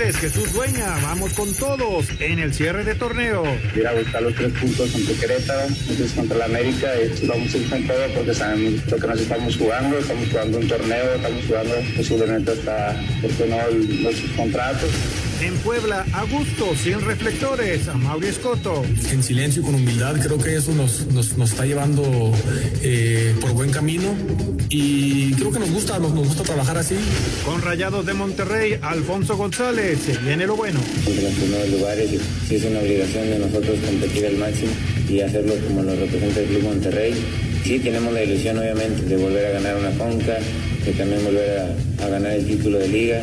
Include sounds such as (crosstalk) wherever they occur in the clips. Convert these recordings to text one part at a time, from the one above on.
Tigres, Jesús Dueña, vamos con todos en el cierre de torneo. Ir a buscar los tres puntos ante Querétaro, entonces contra la América, y vamos a ir con todo porque sabemos lo que nos estamos jugando, estamos jugando un torneo, estamos jugando posiblemente hasta, ¿por qué no?, los contratos. En Puebla, a gusto, sin reflectores, a Mauri Escoto. En silencio y con humildad, creo que eso nos, nos, nos está llevando eh, por buen camino y creo que nos gusta, nos, nos, gusta trabajar así. Con Rayados de Monterrey, Alfonso González, se viene lo bueno. En los primeros lugares, sí es una obligación de nosotros competir al máximo y hacerlo como lo representa el Club Monterrey. Sí tenemos la ilusión, obviamente, de volver a ganar una conca, de también volver a, a ganar el título de liga.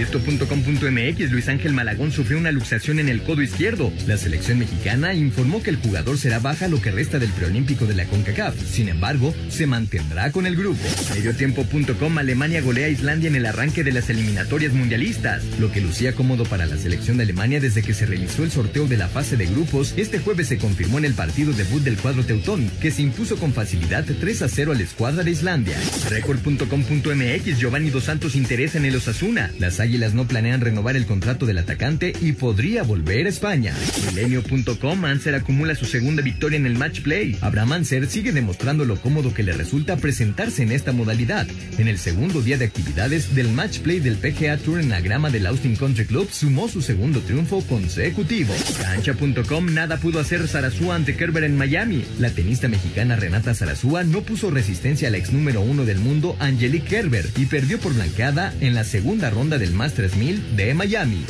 Esto.com.mx Luis Ángel Malagón sufrió una luxación en el codo izquierdo. La selección mexicana informó que el jugador será baja lo que resta del preolímpico de la CONCACAF. Sin embargo, se mantendrá con el grupo. Mediotiempo.com Alemania golea a Islandia en el arranque de las eliminatorias mundialistas. Lo que lucía cómodo para la selección de Alemania desde que se realizó el sorteo de la fase de grupos, este jueves se confirmó en el partido debut del cuadro teutón, que se impuso con facilidad 3 a 0 a la escuadra de Islandia. Record.com.mx Giovanni Dos Santos interesa en el Osasuna. Las Águilas no planean renovar el contrato del atacante y podría volver a España. Milenio.com Anser acumula su segunda victoria en el match play. Abraham Anser sigue demostrando lo cómodo que le resulta presentarse en esta modalidad. En el segundo día de actividades del match play del PGA Tour en la grama del Austin Country Club sumó su segundo triunfo consecutivo. Cancha.com nada pudo hacer Sarazúa ante Kerber en Miami. La tenista mexicana Renata Sarazúa no puso resistencia al ex número uno del mundo Angelique Kerber y perdió por blancada en la segunda ronda del Masters 1000 de Miami.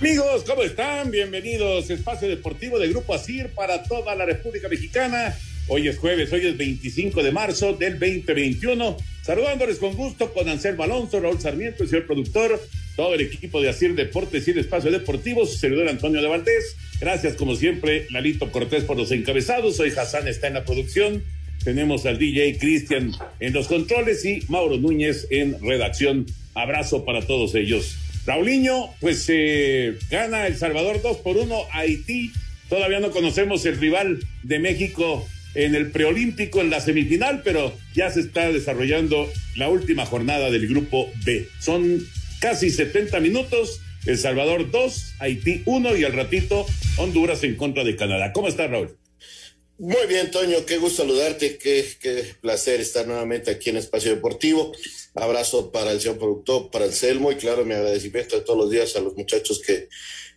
Amigos, ¿cómo están? Bienvenidos. Espacio Deportivo de Grupo ASIR para toda la República Mexicana. Hoy es jueves, hoy es 25 de marzo del 2021. Saludándoles con gusto con Anselmo Alonso, Raúl Sarmiento, el señor productor, todo el equipo de Asir Deportes y el Espacio Deportivo, su servidor Antonio de Valdés. Gracias, como siempre, Lalito Cortés por los encabezados. Hoy Hassan está en la producción. Tenemos al DJ Cristian en los controles y Mauro Núñez en redacción. Abrazo para todos ellos. Raulinho, pues eh, gana El Salvador 2 por 1 Haití. Todavía no conocemos el rival de México en el preolímpico en la semifinal, pero ya se está desarrollando la última jornada del grupo B. Son casi 70 minutos. El Salvador 2, Haití 1 y al ratito Honduras en contra de Canadá. ¿Cómo está Raúl? Muy bien, Toño, qué gusto saludarte, qué, qué placer estar nuevamente aquí en Espacio Deportivo. Abrazo para el señor productor, para el Selmo y claro, mi agradecimiento de todos los días a los muchachos que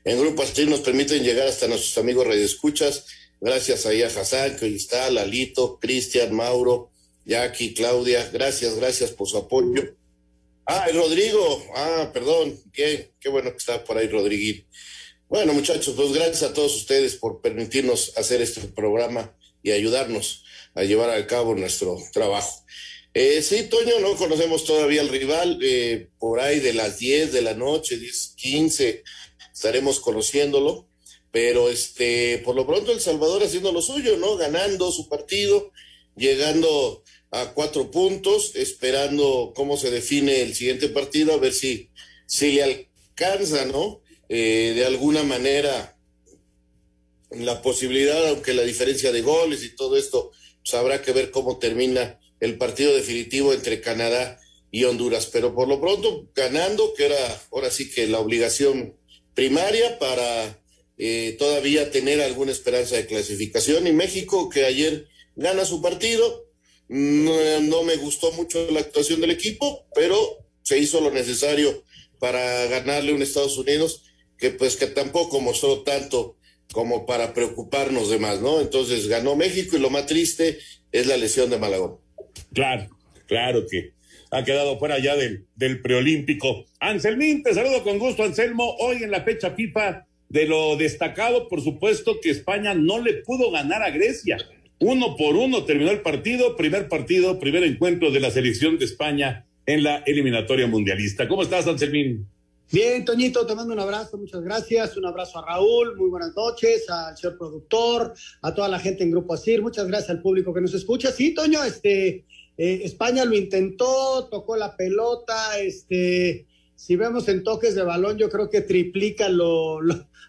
en Grupo Así nos permiten llegar hasta nuestros amigos radioescuchas. Gracias a Hassan, Cristal, Alito, Cristian, Mauro, Jackie, Claudia. Gracias, gracias por su apoyo. Ah, Rodrigo. Ah, perdón. Qué, qué bueno que está por ahí, Rodriguín. Bueno, muchachos, pues gracias a todos ustedes por permitirnos hacer este programa y ayudarnos a llevar a cabo nuestro trabajo. Eh, sí, Toño, no conocemos todavía al rival, eh, por ahí de las 10 de la noche, 10, 15, estaremos conociéndolo, pero este, por lo pronto El Salvador haciendo lo suyo, ¿no? Ganando su partido, llegando a cuatro puntos, esperando cómo se define el siguiente partido, a ver si, si le alcanza, ¿no? Eh, de alguna manera la posibilidad, aunque la diferencia de goles y todo esto, pues habrá que ver cómo termina el partido definitivo entre Canadá y Honduras. Pero por lo pronto, ganando, que era ahora sí que la obligación primaria para eh, todavía tener alguna esperanza de clasificación. Y México, que ayer gana su partido, no, me gustó mucho la actuación del equipo, pero se hizo lo necesario para ganarle un Estados Unidos que pues que tampoco mostró tanto como para preocuparnos de más, ¿no? Entonces ganó México y lo más triste es la lesión de Malagón. Claro, claro que ha quedado fuera ya del, del preolímpico. Anselmín, te saludo con gusto, Anselmo. Hoy en la fecha FIFA de lo destacado, por supuesto, que España no le pudo ganar a Grecia. Uno por uno terminó el partido, primer partido, primer encuentro de la selección de España en la eliminatoria mundialista. ¿Cómo estás, Anselmín? Bien, Toñito, te mando un abrazo, muchas gracias. Un abrazo a Raúl, muy buenas noches, al señor productor, a toda la gente en Grupo Asir. Muchas gracias al público que nos escucha. Sí, Toño, este, eh, España lo intentó, tocó la pelota, este, si vemos en toques de balón, yo creo que triplica lo,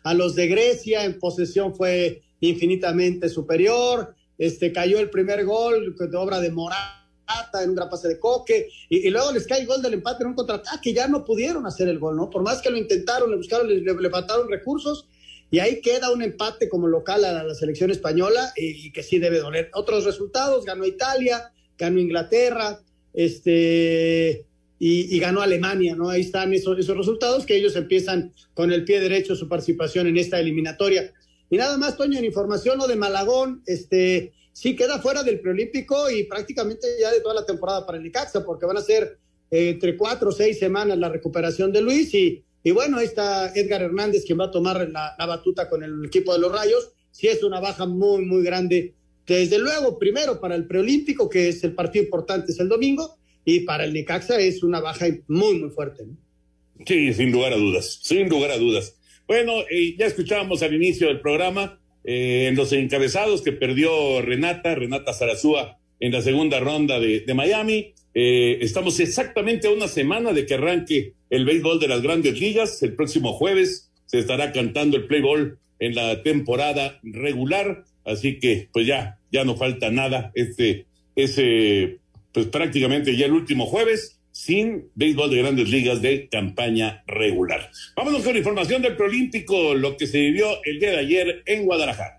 a los de Grecia, en posesión fue infinitamente superior, este, cayó el primer gol de obra de Morata en un gran pase de coque, y, luego les cae el gol del empate en un contraataque, ya no pudieron hacer el gol, ¿no? Por más que lo intentaron, le buscaron, le, le, faltaron recursos, y ahí queda un empate como local a la, selección española, y, que sí debe doler. Otros resultados, ganó Italia, ganó Inglaterra, este, y, ganó Alemania, ¿no? Ahí están esos, resultados que ellos empiezan con el pie derecho su participación en esta eliminatoria. Y nada más, Toño, en información, lo de Malagón, este, sí queda fuera del preolímpico y prácticamente ya de toda la temporada para el Icaxa, porque van a ser eh, entre cuatro o seis semanas la recuperación de Luis y, y bueno, ahí está Edgar Hernández quien va a tomar la, batuta con el equipo de los Rayos. Sí es una baja muy, muy grande. Desde luego, primero para el preolímpico, que es el partido importante, es el domingo, y para el Necaxa es una baja muy, muy fuerte. Sí, sin lugar a dudas, sin lugar a dudas. Bueno, eh, ya escuchábamos al inicio del programa eh, en los encabezados que perdió Renata, Renata Zarazúa en la segunda ronda de, Miami. Eh, estamos exactamente a una semana de que arranque el béisbol de las grandes ligas. El próximo jueves se estará cantando el play ball en la temporada regular. Así que, pues ya, ya no falta nada. Este, ese, pues prácticamente ya el último jueves sin béisbol de grandes ligas de campaña regular. Vámonos con información del Prolímpico, lo que se vivió el día de ayer en Guadalajara.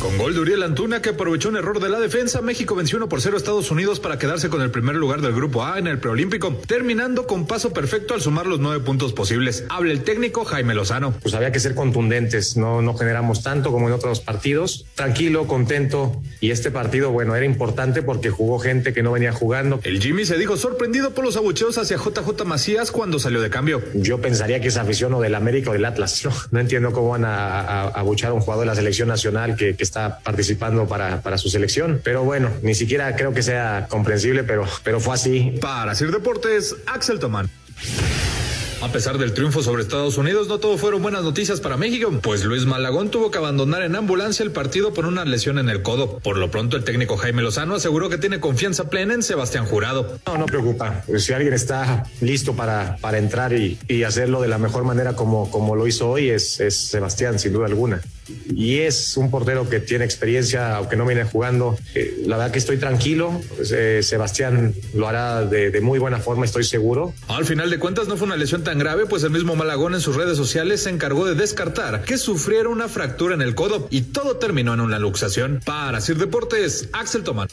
Con gol de Uriel Antuna que aprovechó un error de la defensa, México venció 1 por 0 a Estados Unidos para quedarse con el primer lugar del grupo A en el preolímpico, terminando con paso perfecto al sumar los nueve puntos posibles. Habla el técnico Jaime Lozano. Pues había que ser contundentes, no, no generamos tanto como en otros partidos. Tranquilo, contento. Y este partido, bueno, era importante porque jugó gente que no venía jugando. El Jimmy se dijo sorprendido por los abucheos hacia JJ Macías cuando salió de cambio. Yo pensaría que es afición o del América o del Atlas. (laughs) No, entiendo cómo van a, abuchar a un jugador de la selección nacional que, que está participando para, para su selección. Pero bueno, ni siquiera creo que sea comprensible, pero, pero fue así. Para Sir Deportes, Axel Tomán. A pesar del triunfo sobre Estados Unidos, no todo fueron buenas noticias para México, pues Luis Malagón tuvo que abandonar en ambulancia el partido por una lesión en el codo. Por lo pronto, el técnico Jaime Lozano aseguró que tiene confianza plena en Sebastián Jurado. No, no preocupa. Si alguien está listo para, para entrar y, y hacerlo de la mejor manera como, como lo hizo hoy, es, es Sebastián, sin duda alguna y es un portero que tiene experiencia, aunque no viene jugando. Eh, la verdad que estoy tranquilo. Pues, eh, Sebastián lo hará de, muy buena forma, estoy seguro. Al final de cuentas no fue una lesión tan grave, pues el mismo Malagón en sus redes sociales se encargó de descartar que sufriera una fractura en el codo y todo terminó en una luxación. Para Sir Deportes, Axel Tomán.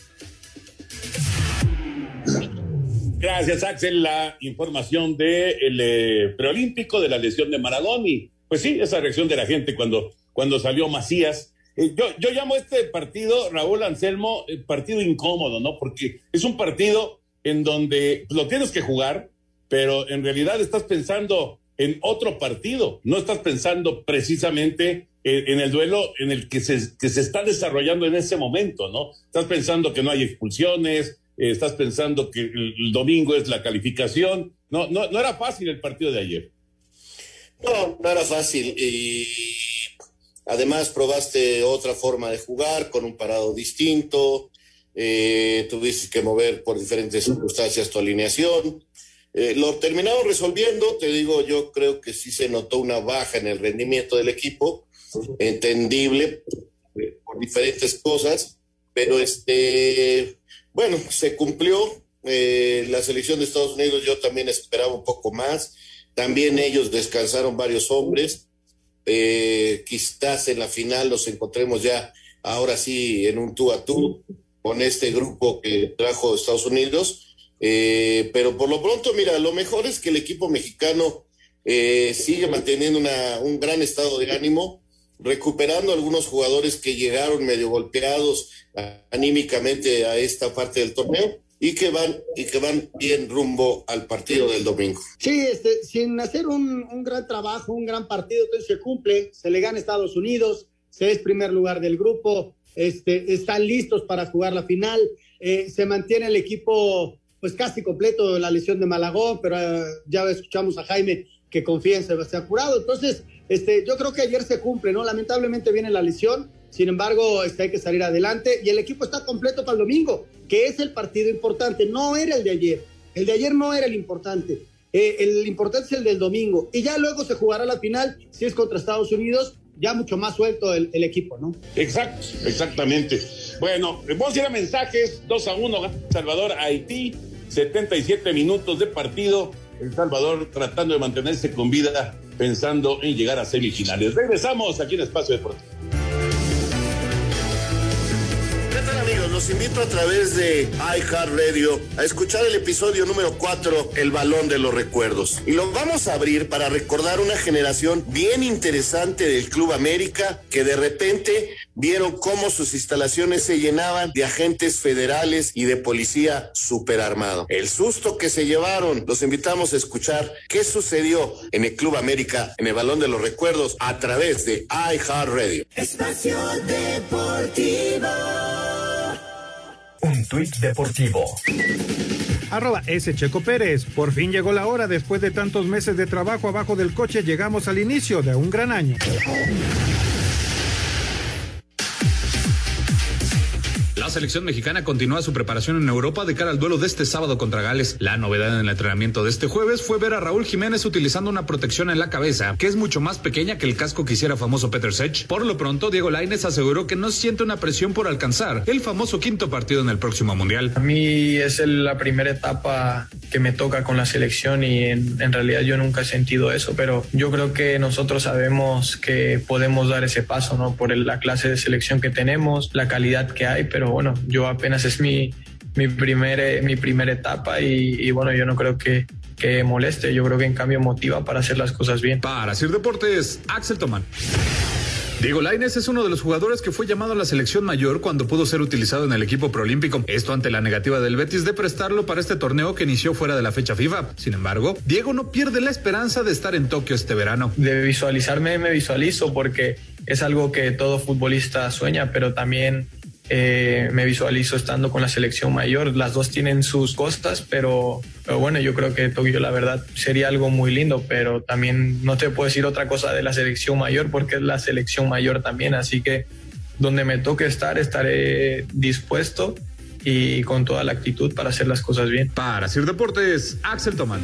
Gracias, Axel. La información del eh, preolímpico de la lesión de Maradón y pues sí, esa reacción de la gente cuando cuando salió Macías. Eh, yo, yo llamo este partido, Raúl Anselmo, el partido incómodo, ¿no? Porque es un partido en donde lo tienes que jugar, pero en realidad estás pensando en otro partido, no estás pensando precisamente en, el duelo en el que se, que se está desarrollando en ese momento, ¿no? Estás pensando que no hay expulsiones, eh, estás pensando que el, el, domingo es la calificación, no, no, no era fácil el partido de ayer. No, no era fácil y Además, probaste otra forma de jugar con un parado distinto, eh, tuviste que mover por diferentes circunstancias tu alineación. Eh, lo terminamos resolviendo, te digo, yo creo que sí se notó una baja en el rendimiento del equipo, entendible eh, por diferentes cosas, pero este, bueno, se cumplió. la selección de Estados Unidos yo también esperaba un poco más, también ellos descansaron varios hombres eh, quizás en la final nos encontremos ya ahora sí en un tú a tú con este grupo que trajo Estados Unidos. Eh, pero por lo pronto, mira, lo mejor es que el equipo mexicano eh, sigue manteniendo una, un gran estado de ánimo, recuperando algunos jugadores que llegaron medio golpeados anímicamente a esta parte del torneo y que van y que van bien rumbo al partido del domingo. Sí, este, sin hacer un, un gran trabajo, un gran partido, entonces se cumple, se le gana Estados Unidos, se es primer lugar del grupo, este, están listos para jugar la final, eh, se mantiene el equipo pues casi completo de la lesión de Malagón, pero eh, ya escuchamos a Jaime que confía en Sebastián Jurado, entonces este, yo creo que ayer se cumple, ¿no? Lamentablemente viene la lesión, sin embargo, este, hay que salir adelante y el equipo está completo para el domingo, que es el partido importante, no era el de ayer, el de ayer no era el importante, eh, el importante es el del domingo y ya luego se jugará la final si es contra Estados Unidos ya mucho más suelto el, el, equipo, ¿no? Exacto, exactamente. Bueno, vamos a ir a mensajes, 2 a 1, Salvador, Haití, 77 minutos de partido, El Salvador tratando de mantenerse con vida, pensando en llegar a semifinales. Regresamos aquí en Espacio Deportivo. Los invito a través de iHeartRadio a escuchar el episodio número 4, El Balón de los Recuerdos. Y lo vamos a abrir para recordar una generación bien interesante del Club América que de repente vieron cómo sus instalaciones se llenaban de agentes federales y de policía superarmado. El susto que se llevaron, los invitamos a escuchar qué sucedió en el Club América en el Balón de los Recuerdos a través de iHeartRadio. Espacio Deportivo. Un tuit deportivo. Arroba S. Checo Pérez. Por fin llegó la hora. Después de tantos meses de trabajo abajo del coche, llegamos al inicio de un gran año. Selección mexicana continúa su preparación en Europa de cara al duelo de este sábado contra Gales. La novedad en el entrenamiento de este jueves fue ver a Raúl Jiménez utilizando una protección en la cabeza, que es mucho más pequeña que el casco que hiciera famoso Peter Sech. Por lo pronto, Diego Lainez aseguró que no siente una presión por alcanzar el famoso quinto partido en el próximo Mundial. A mí es la primera etapa que me toca con la selección y en, en realidad yo nunca he sentido eso, pero yo creo que nosotros sabemos que podemos dar ese paso, ¿no? Por la clase de selección que tenemos, la calidad que hay, pero bueno, yo apenas es mi, mi, primer, mi primera etapa y, y, bueno, yo no creo que, que moleste, yo creo que en cambio motiva para hacer las cosas bien. Para Sir Deportes, Axel Tomán. Diego Lainez es uno de los jugadores que fue llamado a la selección mayor cuando pudo ser utilizado en el equipo proolímpico. Esto ante la negativa del Betis de prestarlo para este torneo que inició fuera de la fecha FIFA. Sin embargo, Diego no pierde la esperanza de estar en Tokio este verano. De visualizarme me visualizo porque es algo que todo futbolista sueña, pero también eh, me visualizo estando con la selección mayor. Las dos tienen sus costas, pero, pero, bueno, yo creo que Tokio la verdad sería algo muy lindo, pero también no te puedo decir otra cosa de la selección mayor porque es la selección mayor también, así que donde me toque estar estaré dispuesto y con toda la actitud para hacer las cosas bien. Para Sir Deportes, Axel Tomán.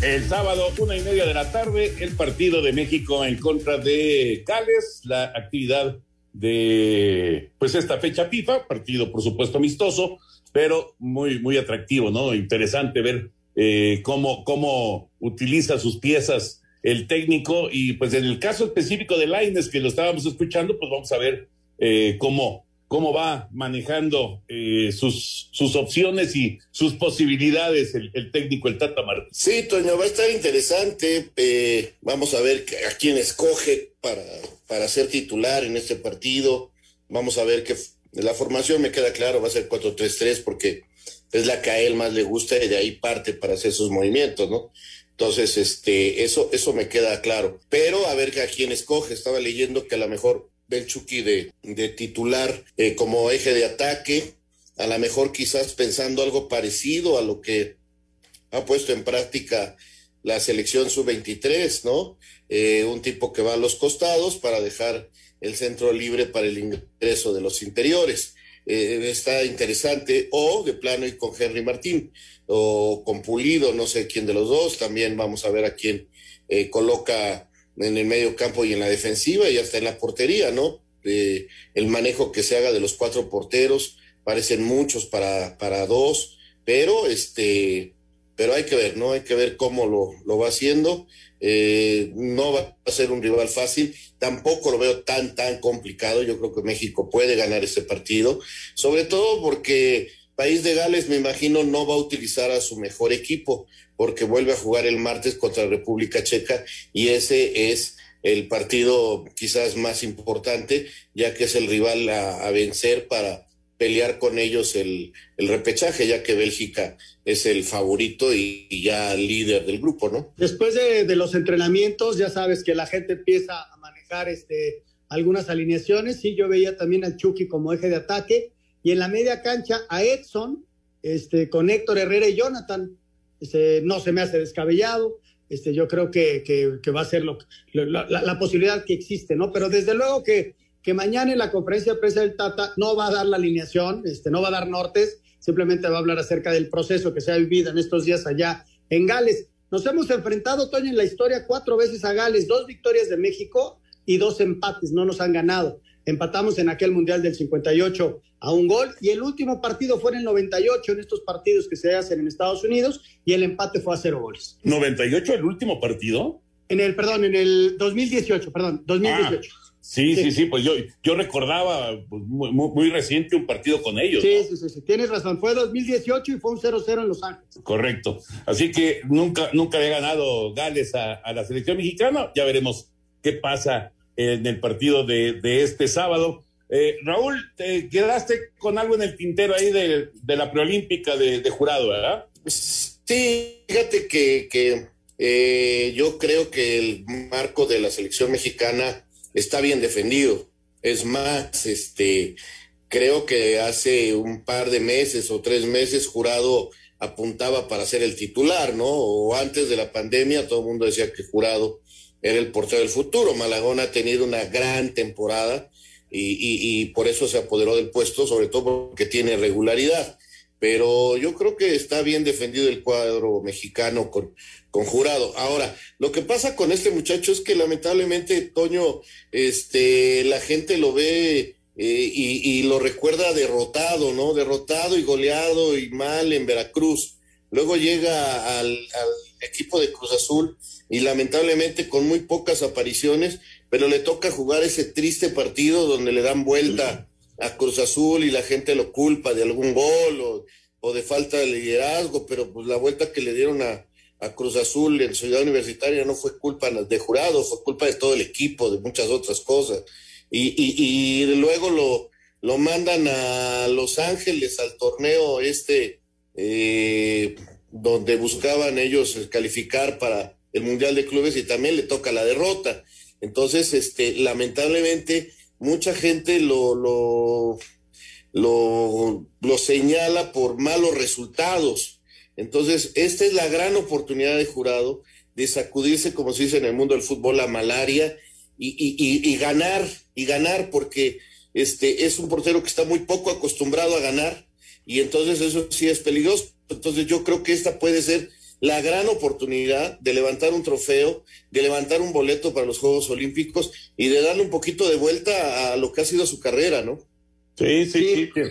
El sábado, una y media de la tarde, el partido de México en contra de Gales, la actividad de pues esta fecha FIFA, partido por supuesto amistoso, pero muy, muy atractivo, ¿no? Interesante ver eh, cómo, cómo utiliza sus piezas el técnico y pues en el caso específico de Laines, que lo estábamos escuchando, pues vamos a ver eh, cómo, cómo va manejando eh, sus, sus opciones y sus posibilidades el, técnico, el Tata Martínez. Sí, Toño, va a estar interesante. Eh, vamos a ver a quién escoge para, para ser titular en este partido. Vamos a ver que la formación me queda claro, va a ser 4-3-3 porque es la que a él más le gusta y de ahí parte para hacer sus movimientos, ¿no? Entonces, este, eso, eso me queda claro. Pero a ver a quién escoge. Estaba leyendo que a lo mejor Belchuki de, titular eh, como eje de ataque, a lo mejor quizás pensando algo parecido a lo que ha puesto en práctica la selección sub-23, ¿no? Eh, un tipo que va a los costados para dejar el centro libre para el ingreso de los interiores. Eh, está interesante, o de plano y con Henry Martín, o con Pulido, no sé quién de los dos, también vamos a ver a quién coloca en el medio campo y en la defensiva y hasta en la portería, ¿no? El manejo que se haga de los cuatro porteros, parecen muchos para, para dos, pero este, pero hay que ver, ¿no? Hay que ver cómo lo, lo va haciendo. Eh, no va a ser un rival fácil, tampoco lo veo tan, tan complicado. Yo creo que México puede ganar ese partido, sobre todo porque País de Gales, me imagino, no va a utilizar a su mejor equipo porque vuelve a jugar el martes contra República Checa y ese es el partido quizás más importante, ya que es el rival a, vencer para pelear con ellos el, repechaje, ya que Bélgica es el favorito y, ya líder del grupo, ¿no? Después de, los entrenamientos, ya sabes que la gente empieza a manejar este, algunas alineaciones. Sí, yo veía también al Chucky como eje de ataque y en la media cancha a Edson, este, con Héctor Herrera y Jonathan. Este, no se me hace descabellado. Este, yo creo que, que, va a ser lo, la, la, posibilidad que existe, ¿no? Pero desde luego que, que mañana en la conferencia de prensa del Tata no va a dar la alineación, este, no va a dar nortes, simplemente va a hablar acerca del proceso que se ha vivido en estos días allá en Gales. Nos hemos enfrentado, Toño, en la historia cuatro veces a Gales, dos victorias de México y dos empates, no nos han ganado. Empatamos en aquel Mundial del 58 a un gol y el último partido fue en el 98 en estos partidos que se hacen en Estados Unidos y el empate fue a cero goles. ¿98 el último partido? En el, perdón, en el 2018, perdón, 2018. Ah, sí, sí, sí, pues yo, yo recordaba pues, muy, reciente un partido con ellos. Sí, sí, sí, sí, tienes razón, fue 2018 y fue un 0-0 en Los Ángeles. Correcto, así que nunca, nunca había ganado Gales a, a la selección mexicana, ya veremos qué pasa en el partido de, este sábado. Eh, Raúl, te quedaste con algo en el tintero ahí de, de la preolímpica de, de, jurado, ¿verdad? Sí, fíjate que, que eh, yo creo que el marco de la selección mexicana está bien defendido. Es más, este, creo que hace un par de meses o tres meses jurado apuntaba para ser el titular, ¿no? O antes de la pandemia todo el mundo decía que jurado era el portero del futuro. Malagón ha tenido una gran temporada y, por eso se apoderó del puesto, sobre todo porque tiene regularidad. Pero yo creo que está bien defendido el cuadro mexicano con, con jurado. Ahora, lo que pasa con este muchacho es que lamentablemente, Toño, este, la gente lo ve eh, y, lo recuerda derrotado, ¿no? Derrotado y goleado y mal en Veracruz. Luego llega al equipo de Cruz Azul y lamentablemente con muy pocas apariciones, pero le toca jugar ese triste partido donde le dan vuelta a Cruz Azul y la gente lo culpa de algún gol o, de falta de liderazgo, pero pues la vuelta que le dieron a, Cruz Azul en Ciudad Universitaria no fue culpa de jurado, fue culpa de todo el equipo, de muchas otras cosas. Y, y, luego lo, lo mandan a Los Ángeles al torneo este, eh, donde buscaban ellos calificar para el Mundial de Clubes y también le toca la derrota. Entonces, este, lamentablemente, mucha gente lo, lo, lo, lo señala por malos resultados. Entonces, esta es la gran oportunidad de jurado de sacudirse, como se dice en el mundo del fútbol, la malaria y, y, y, ganar, y ganar, porque este, es un portero que está muy poco acostumbrado a ganar, y entonces eso sí es peligroso. Entonces yo creo que esta puede ser la gran oportunidad de levantar un trofeo, de levantar un boleto para los Juegos Olímpicos y de darle un poquito de vuelta a lo que ha sido su carrera, ¿no? Sí, sí, sí.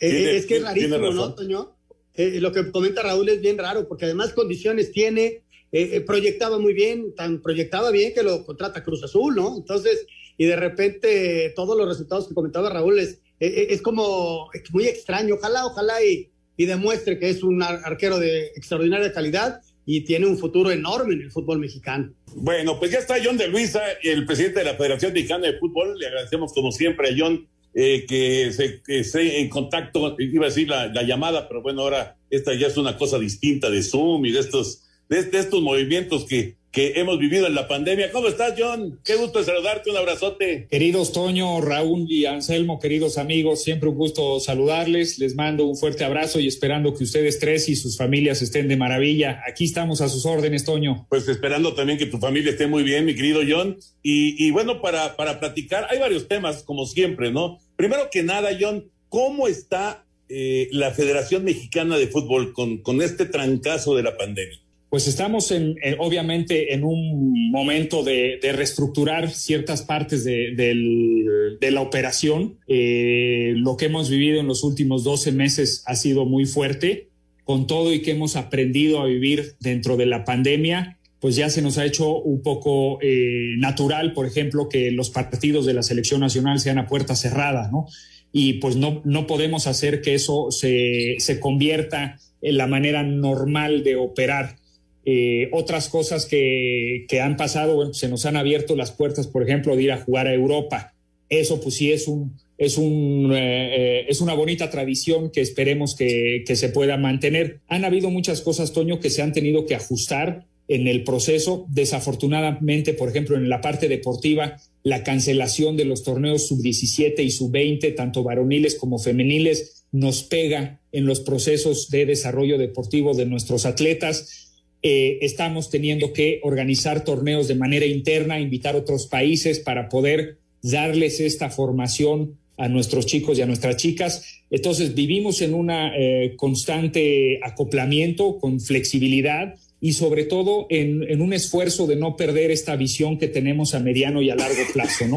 Eh, es que es rarísimo, ¿no, Toño? Eh, lo que comenta Raúl es bien raro, porque además condiciones tiene, eh, proyectaba muy bien, tan proyectaba bien que lo contrata Cruz Azul, ¿no? Entonces, y de repente todos los resultados que comentaba Raúl es, es como muy extraño. Ojalá, ojalá y y demuestre que es un arquero de extraordinaria calidad y tiene un futuro enorme en el fútbol mexicano. Bueno, pues ya está John de Luisa, el presidente de la Federación Mexicana de Fútbol. Le agradecemos como siempre a John eh, que, se, esté en contacto, iba a decir la, llamada, pero bueno, ahora esta ya es una cosa distinta de Zoom y de estos, de estos movimientos que, que hemos vivido en la pandemia. ¿Cómo estás, John? Qué gusto saludarte, un abrazote. Queridos Toño, Raúl y Anselmo, queridos amigos, siempre un gusto saludarles. Les mando un fuerte abrazo y esperando que ustedes tres y sus familias estén de maravilla. Aquí estamos a sus órdenes, Toño. Pues esperando también que tu familia esté muy bien, mi querido John. Y, bueno, para, para platicar, hay varios temas, como siempre, ¿no? Primero que nada, John, ¿cómo está eh, la Federación Mexicana de Fútbol con, con este trancazo de la pandemia? Pues estamos en, obviamente en un momento de, reestructurar ciertas partes de, la operación. Eh, lo que hemos vivido en los últimos 12 meses ha sido muy fuerte, con todo y que hemos aprendido a vivir dentro de la pandemia, pues ya se nos ha hecho un poco eh, natural, por ejemplo, que los partidos de la selección nacional sean a puerta cerrada, ¿no? y pues no, no podemos hacer que eso se, se convierta en la manera normal de operar. Eh, otras cosas que, que han pasado, bueno, se nos han abierto las puertas, por ejemplo, de ir a jugar a Europa. Eso pues sí es un, es, un, eh, eh, es una bonita tradición que esperemos que, que, se pueda mantener. Han habido muchas cosas, Toño, que se han tenido que ajustar en el proceso. Desafortunadamente, por ejemplo, en la parte deportiva, la cancelación de los torneos sub-17 y sub-20, tanto varoniles como femeniles, nos pega en los procesos de desarrollo deportivo de nuestros atletas. Eh, estamos teniendo que organizar torneos de manera interna, invitar otros países para poder darles esta formación a nuestros chicos y a nuestras chicas. Entonces vivimos en un eh, constante acoplamiento con flexibilidad y sobre todo en, en, un esfuerzo de no perder esta visión que tenemos a mediano y a largo plazo, ¿no?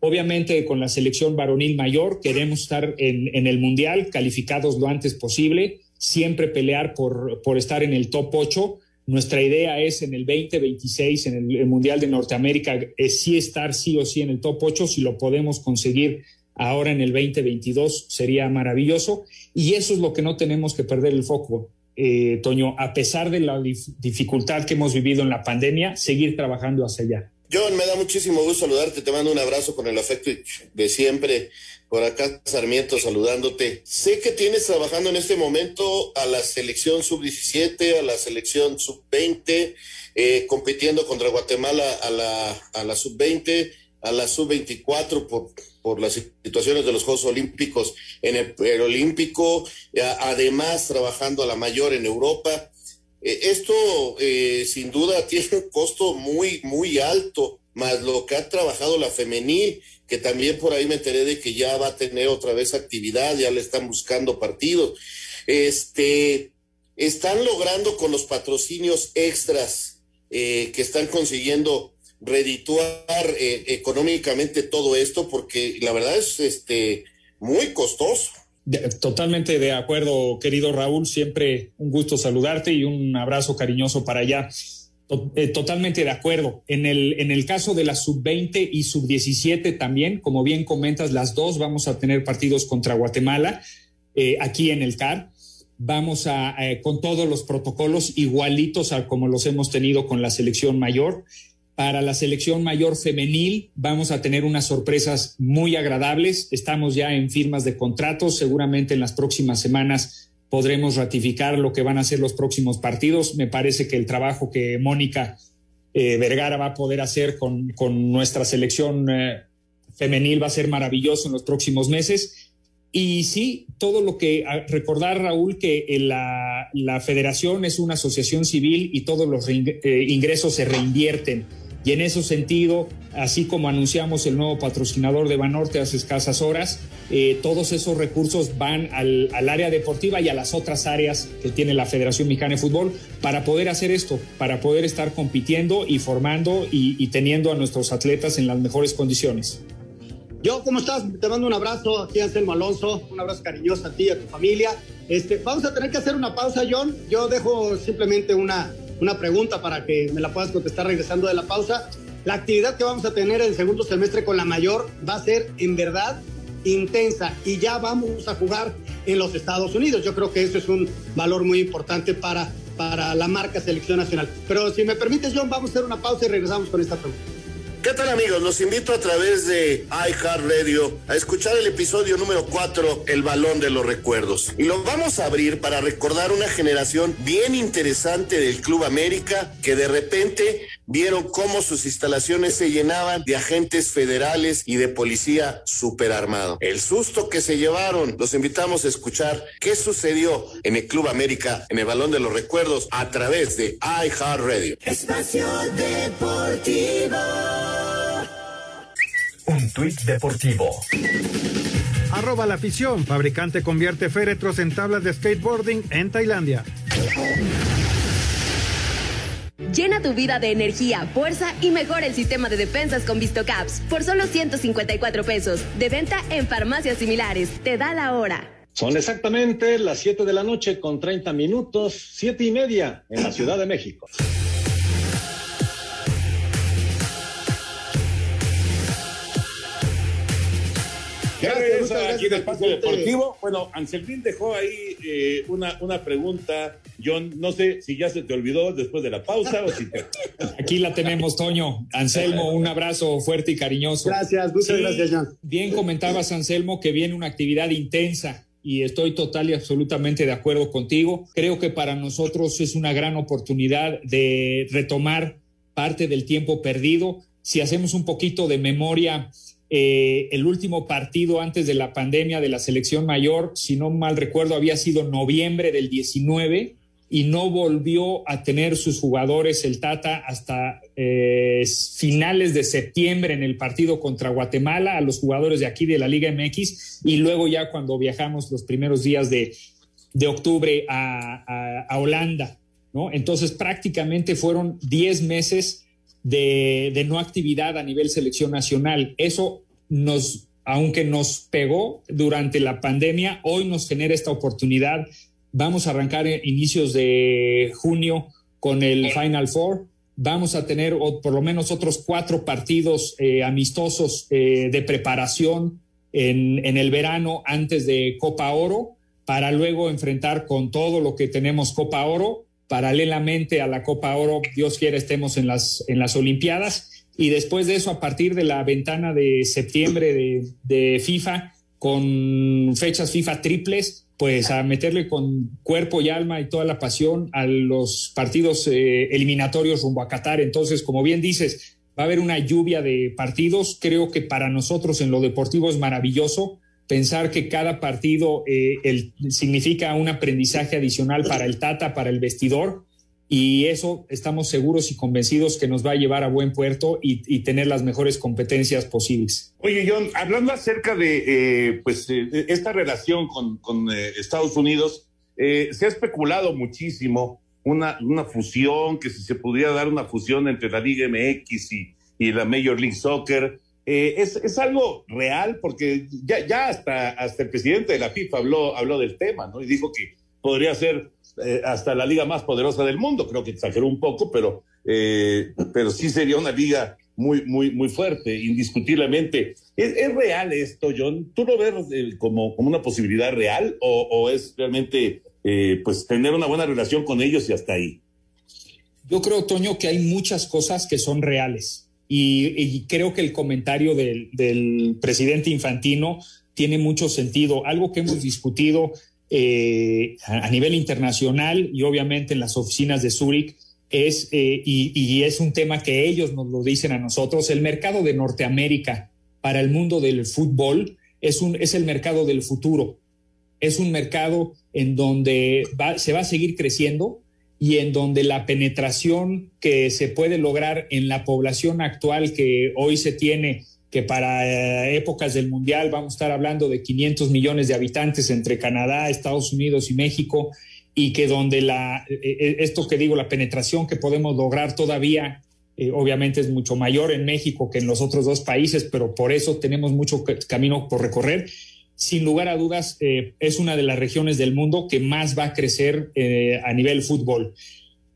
Obviamente con la selección varonil mayor queremos estar en, en el Mundial calificados lo antes posible, siempre pelear por, por estar en el top 8. Nuestra idea es en el 2026, en el, Mundial de Norteamérica, es sí estar sí o sí en el top 8, si lo podemos conseguir ahora en el 2022 sería maravilloso y eso es lo que no tenemos que perder el foco eh, Toño, a pesar de la dif dificultad que hemos vivido en la pandemia, seguir trabajando hacia allá. John, me da muchísimo gusto saludarte, te mando un abrazo con el afecto de siempre. Por acá, Sarmiento, saludándote. Sé que tienes trabajando en este momento a la selección sub-17, a la selección sub-20, eh, compitiendo contra Guatemala a la, a la sub-20, a la sub-24 por, por las situaciones de los Juegos Olímpicos en el Olímpico, además trabajando a la mayor en Europa. Eh, esto eh, sin duda (laughs) tiene un costo muy, muy alto, más lo que ha trabajado la femenil, que también por ahí me enteré de que ya va a tener otra vez actividad, ya le están buscando partidos. Este, están logrando con los patrocinios extras eh, que están consiguiendo redituar eh, económicamente todo esto porque la verdad es este muy costoso. Totalmente de acuerdo, querido Raúl, siempre un gusto saludarte y un abrazo cariñoso para allá. Eh, totalmente de acuerdo. En el, en el caso de la sub-20 y sub-17 también, como bien comentas, las dos vamos a tener partidos contra Guatemala eh, aquí en el CAR. Vamos a, eh, con todos los protocolos igualitos a como los hemos tenido con la selección mayor. Para la selección mayor femenil vamos a tener unas sorpresas muy agradables. Estamos ya en firmas de contratos. Seguramente en las próximas semanas podremos ratificar lo que van a ser los próximos partidos. Me parece que el trabajo que Mónica eh, Vergara va a poder hacer con, con nuestra selección eh, femenil va a ser maravilloso en los próximos meses. Y sí, todo lo que recordar, Raúl, que la, la federación es una asociación civil y todos los eh, ingresos se reinvierten y en ese sentido, así como anunciamos el nuevo patrocinador de Banorte hace escasas horas, eh, todos esos recursos van al, al, área deportiva y a las otras áreas que tiene la Federación Mexicana de Fútbol para poder hacer esto, para poder estar compitiendo y formando y, teniendo a nuestros atletas en las mejores condiciones. Yo, ¿cómo estás? Te mando un abrazo aquí Anselmo Alonso, un abrazo cariñoso a ti y a tu familia. Este, vamos a tener que hacer una pausa, John. Yo dejo simplemente una, una pregunta para que me la puedas contestar regresando de la pausa. La actividad que vamos a tener en el segundo semestre con la mayor va a ser en verdad intensa y ya vamos a jugar en los Estados Unidos. Yo creo que eso es un valor muy importante para, para la marca Selección Nacional. Pero si me permites, John, vamos a hacer una pausa y regresamos con esta pregunta. ¿Qué tal amigos? Los invito a través de iHeartRadio a escuchar el episodio número 4, El Balón de los Recuerdos. Y lo vamos a abrir para recordar una generación bien interesante del Club América que de repente vieron cómo sus instalaciones se llenaban de agentes federales y de policía superarmado. El susto que se llevaron, los invitamos a escuchar qué sucedió en el Club América, en el Balón de los Recuerdos, a través de iHeartRadio. Espacio Deportivo. Un tuit deportivo. Arroba la afición. Fabricante convierte féretros en tablas de skateboarding en Tailandia. Llena tu vida de energía, fuerza y mejora el sistema de defensas con VistoCaps por solo 154 pesos. De venta en farmacias similares. Te da la hora. Son exactamente las 7 de la noche con 30 minutos, siete y media en la Ciudad de México. Gracias, aquí en Espacio Deportivo. Bueno, Anselmín dejó ahí eh, una, una pregunta. John, no sé si ya se te olvidó después de la pausa o si te... (laughs) Aquí la tenemos, Toño. Anselmo, un abrazo fuerte y cariñoso. Gracias, muchas gracias, John. Bien comentabas, Anselmo, que viene una actividad intensa y estoy total y absolutamente de acuerdo contigo. Creo que para nosotros es una gran oportunidad de retomar parte del tiempo perdido. Si hacemos un poquito de memoria, eh, el último partido antes de la pandemia de la selección mayor, si no mal recuerdo, había sido noviembre del 19 y no volvió a tener sus jugadores el Tata hasta eh, finales de septiembre en el partido contra Guatemala, a los jugadores de aquí de la Liga MX, y luego ya cuando viajamos los primeros días de, de octubre a, a, Holanda, ¿no? Entonces prácticamente fueron 10 meses de, de no actividad a nivel selección nacional. Eso nos, aunque nos pegó durante la pandemia, hoy nos genera esta oportunidad Vamos a arrancar inicios de junio con el Final Four. Vamos a tener por lo menos otros cuatro partidos eh, amistosos eh, de preparación en, en, el verano antes de Copa Oro, para luego enfrentar con todo lo que tenemos Copa Oro. Paralelamente a la Copa Oro, Dios quiera, estemos en las, en las Olimpiadas. Y después de eso, a partir de la ventana de septiembre de, de FIFA, con fechas FIFA triples, pues a meterle con cuerpo y alma y toda la pasión a los partidos eh, eliminatorios rumbo a Qatar. Entonces, como bien dices, va a haber una lluvia de partidos. Creo que para nosotros en lo deportivo es maravilloso pensar que cada partido eh, significa un aprendizaje adicional para el Tata, para el vestidor y eso estamos seguros y convencidos que nos va a llevar a buen puerto y, tener las mejores competencias posibles. Oye, John, hablando acerca de eh, pues eh, esta relación con, Estados Unidos, se ha especulado muchísimo una, una fusión, que si se pudiera dar una fusión entre la Liga MX y, y la Major League Soccer. Es, es, algo real porque ya, ya hasta, hasta el presidente de la FIFA habló, habló del tema, ¿no? Y dijo que podría ser eh, hasta la liga más poderosa del mundo. Creo que exageró un poco, pero, eh, pero sí sería una liga muy, muy, muy fuerte, indiscutiblemente. ¿Es, real esto, John? ¿Tú lo ves eh, como, como una posibilidad real o, o es realmente pues tener una buena relación con ellos y hasta ahí? Yo creo, Toño, que hay muchas cosas que son reales. Y, creo que el comentario del, presidente Infantino tiene mucho sentido. Algo que hemos discutido eh, a, nivel internacional y obviamente en las oficinas de Zurich es, eh, y, es un tema que ellos nos lo dicen a nosotros, el mercado de Norteamérica para el mundo del fútbol es, un, es el mercado del futuro. Es un mercado en donde se va a seguir creciendo y en donde la penetración que se puede lograr en la población actual que hoy se tiene que para eh, épocas del Mundial vamos a estar hablando de 500 millones de habitantes entre Canadá, Estados Unidos y México, y que donde la, eh, eh, esto que digo, la penetración que podemos lograr todavía, obviamente es mucho mayor en México que en los otros dos países, pero por eso tenemos mucho camino por recorrer. Sin lugar a dudas, es una de las regiones del mundo que más va a crecer a nivel fútbol.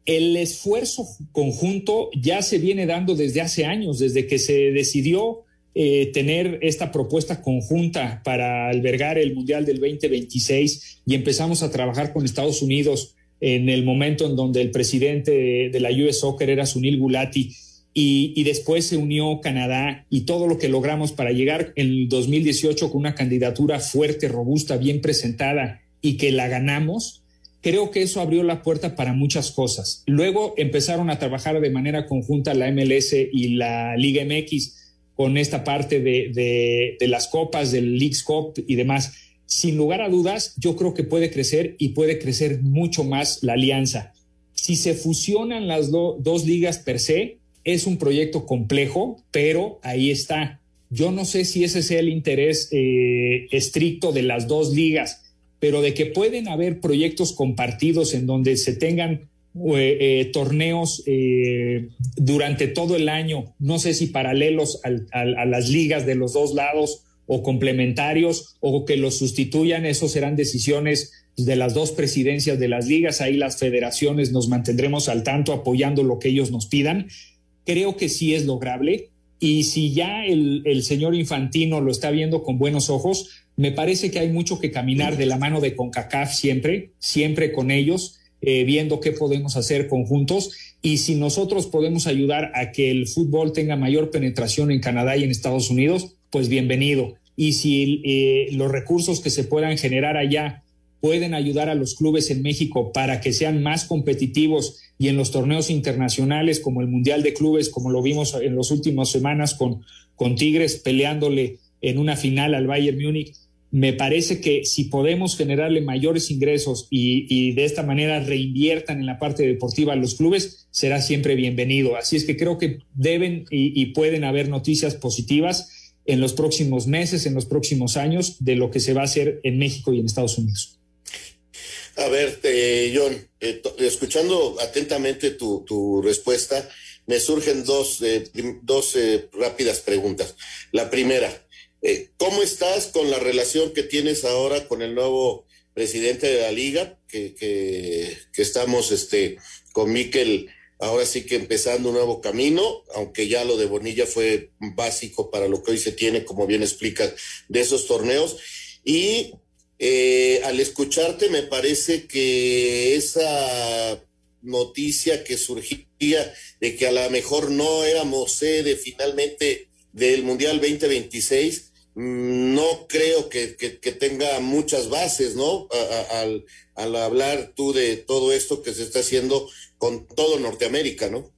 El esfuerzo conjunto ya se viene dando desde hace años, desde que se decidió eh, tener esta propuesta conjunta para albergar el Mundial del 2026 y empezamos a trabajar con Estados Unidos en el momento en donde el presidente de, la US Soccer era Sunil Gulati y, después se unió Canadá y todo lo que logramos para llegar en el 2018 con una candidatura fuerte, robusta, bien presentada y que la ganamos, creo que eso abrió la puerta para muchas cosas. Luego empezaron a trabajar de manera conjunta la MLS y la Liga MX con esta parte de, de, las copas, del Leagues Cup y demás. Sin lugar a dudas, yo creo que puede crecer y puede crecer mucho más la alianza. Si se fusionan las dos ligas per se, es un proyecto complejo, pero ahí está. Yo no sé si ese sea el interés eh, estricto de las dos ligas, pero de que pueden haber proyectos compartidos en donde se tengan eh, eh, torneos eh, durante todo el año, no sé si paralelos a las ligas de los dos lados o complementarios o que los sustituyan, eso serán decisiones de las dos presidencias de las ligas, ahí las federaciones nos mantendremos al tanto apoyando lo que ellos nos pidan. Creo que sí es lograble Y si ya el, señor Infantino lo está viendo con buenos ojos, me parece que hay mucho que caminar de la mano de CONCACAF siempre, siempre con ellos, eh, viendo qué podemos hacer conjuntos. Y si nosotros podemos ayudar a que el fútbol tenga mayor penetración en Canadá y en Estados Unidos, pues bienvenido. Y si eh, los recursos que se puedan generar allá pueden ayudar a los clubes en México para que sean más competitivos y en los torneos internacionales como el Mundial de Clubes, como lo vimos en las últimas semanas con, con Tigres peleándole en una final al Bayern Múnich, me parece que si podemos generarle mayores ingresos y, de esta manera reinviertan en la parte deportiva los clubes, será siempre bienvenido. Así es que creo que deben y, pueden haber noticias positivas en los próximos meses, en los próximos años, de lo que se va a hacer en México y en Estados Unidos. A ver, eh, John, eh, escuchando atentamente tu, respuesta, me surgen dos, eh, dos rápidas preguntas. La primera, eh, ¿Cómo estás con la relación que tienes ahora con el nuevo presidente de la liga? Que, que, estamos este, con Miquel ahora sí que empezando un nuevo camino, aunque ya lo de Bonilla fue básico para lo que hoy se tiene, como bien explicas, de esos torneos. Y eh, al escucharte me parece que esa noticia que surgía de que a lo mejor no éramos sede finalmente del Mundial 2026, no creo que, tenga muchas bases, ¿no? al, al, hablar tú de todo esto que se está haciendo con todo Norteamérica, ¿no?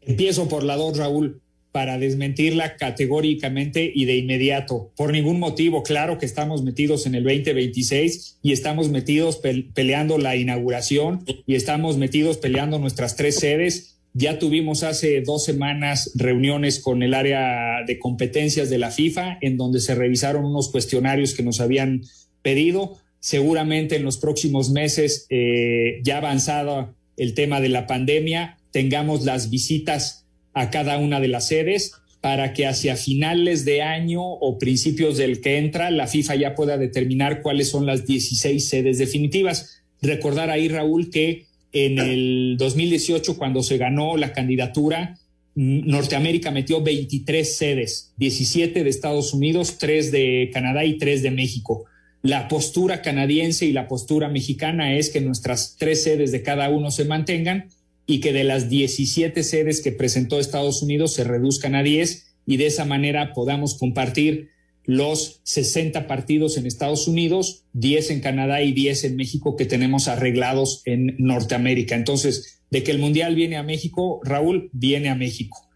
Empiezo por la dos, Raúl, para desmentirla categóricamente y de inmediato. Por ningún motivo, claro que estamos metidos en el 2026 y estamos metidos peleando la inauguración y estamos metidos peleando nuestras tres sedes ya tuvimos hace dos semanas reuniones con el área de competencias de la FIFA, en donde se revisaron unos cuestionarios que nos habían pedido. Seguramente en los próximos meses, eh, ya avanzado el tema de la pandemia, tengamos las visitas a cada una de las sedes para que hacia finales de año o principios del que entra, la FIFA ya pueda determinar cuáles son las 16 sedes definitivas. Recordar ahí, Raúl, que en el 2018, cuando se ganó la candidatura, Norteamérica metió 23 sedes, 17 de Estados Unidos, 3 de Canadá y 3 de México. La postura canadiense y la postura mexicana es que nuestras tres sedes de cada uno se mantengan y que de las 17 sedes que presentó Estados Unidos se reduzcan a 10 y de esa manera podamos compartir los 60 partidos en Estados Unidos, 10 en Canadá y 10 en México que tenemos arreglados en Norteamérica. Entonces, de que el Mundial viene a México, Raúl, viene a México.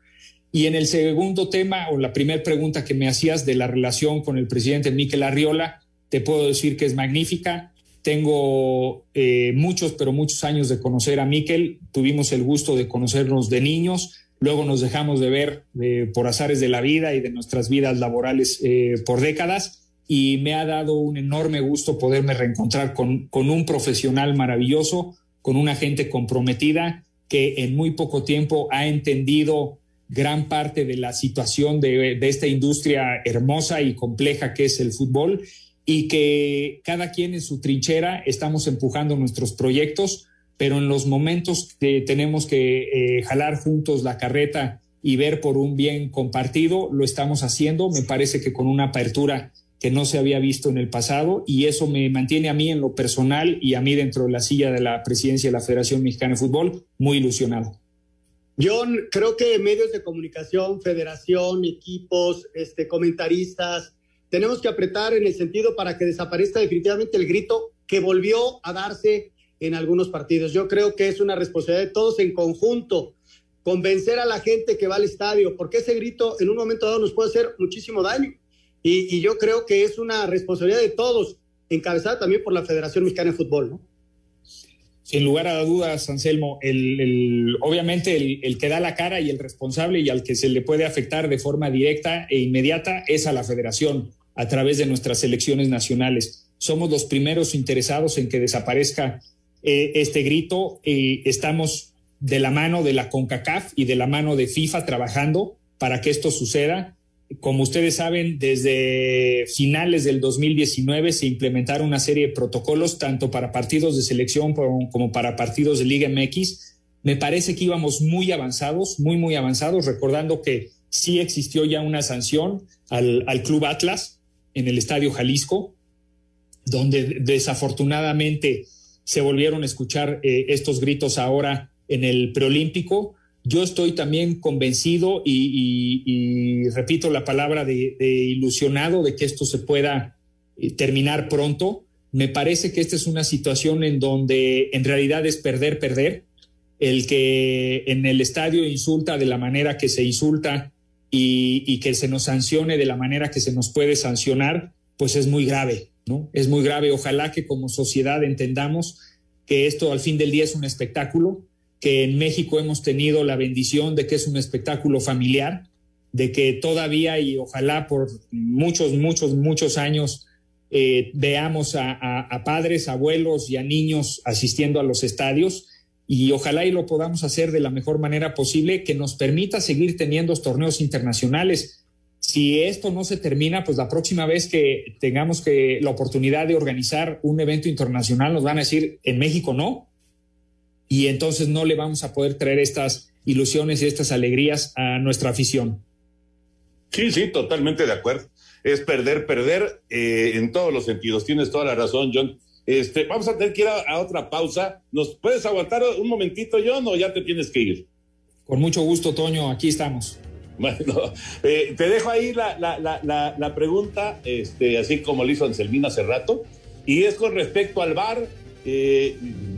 Y en el segundo tema, o la primera pregunta que me hacías de la relación con el presidente Miquel Arriola, te puedo decir que es magnífica. Tengo eh, muchos, pero muchos años de conocer a Miquel. Tuvimos el gusto de conocernos de niños. Luego nos dejamos de ver eh, por azares de la vida y de nuestras vidas laborales eh, por décadas. Y me ha dado un enorme gusto poderme reencontrar con, con, un profesional maravilloso, con una gente comprometida que en muy poco tiempo ha entendido gran parte de la situación de, de esta industria hermosa y compleja que es el fútbol y que cada quien en su trinchera estamos empujando nuestros proyectos pero en los momentos que tenemos que eh, jalar juntos la carreta y ver por un bien compartido, lo estamos haciendo, me parece que con una apertura que no se había visto en el pasado y eso me mantiene a mí en lo personal y a mí dentro de la silla de la presidencia de la Federación Mexicana de Fútbol muy ilusionado. John, creo que medios de comunicación, federación, equipos, este, comentaristas, tenemos que apretar en el sentido para que desaparezca definitivamente el grito que volvió a darse en algunos partidos. Yo creo que es una responsabilidad de todos en conjunto convencer a la gente que va al estadio, porque ese grito en un momento dado nos puede hacer muchísimo daño. Y, yo creo que es una responsabilidad de todos, encabezada también por la Federación Mexicana de Fútbol. Sin lugar a dudas, Anselmo, el, obviamente el, que da la cara y el responsable y al que se le puede afectar de forma directa e inmediata es a la federación a través de nuestras selecciones nacionales. Somos los primeros interesados en que desaparezca eh, este grito. Eh, estamos de la mano de la CONCACAF y de la mano de FIFA trabajando para que esto suceda. Como ustedes saben, desde finales del 2019 se implementaron una serie de protocolos, tanto para partidos de selección como para partidos de Liga MX. Me parece que íbamos muy avanzados, muy, muy avanzados, recordando que sí existió ya una sanción al, al Club Atlas en el Estadio Jalisco, donde desafortunadamente se volvieron a escuchar eh, estos gritos ahora en el preolímpico. Yo estoy también convencido y, repito la palabra de, de, ilusionado de que esto se pueda eh, terminar pronto. Me parece que esta es una situación en donde en realidad es perder, perder. El que en el estadio insulta de la manera que se insulta y, que se nos sancione de la manera que se nos puede sancionar, pues es muy grave, ¿no? Es muy grave. Ojalá que como sociedad entendamos que esto al fin del día es un espectáculo, que en México hemos tenido la bendición de que es un espectáculo familiar, de que todavía y ojalá por muchos, muchos, muchos años eh, veamos a, padres, abuelos y a niños asistiendo a los estadios y ojalá y lo podamos hacer de la mejor manera posible que nos permita seguir teniendo torneos internacionales. Si esto no se termina, pues la próxima vez que tengamos que la oportunidad de organizar un evento internacional nos van a decir en México no, y entonces no le vamos a poder traer estas ilusiones y estas alegrías a nuestra afición. Sí, sí, totalmente de acuerdo. Es perder, perder eh, en todos los sentidos. Tienes toda la razón, John. Este, vamos a tener que ir a, a, otra pausa. ¿Nos puedes aguantar un momentito, John, o ya te tienes que ir? Con mucho gusto, Toño, aquí estamos. Bueno, (laughs) eh, te dejo ahí la, la, la, la, pregunta, este, así como lo hizo Anselmina hace rato, y es con respecto al VAR. Eh,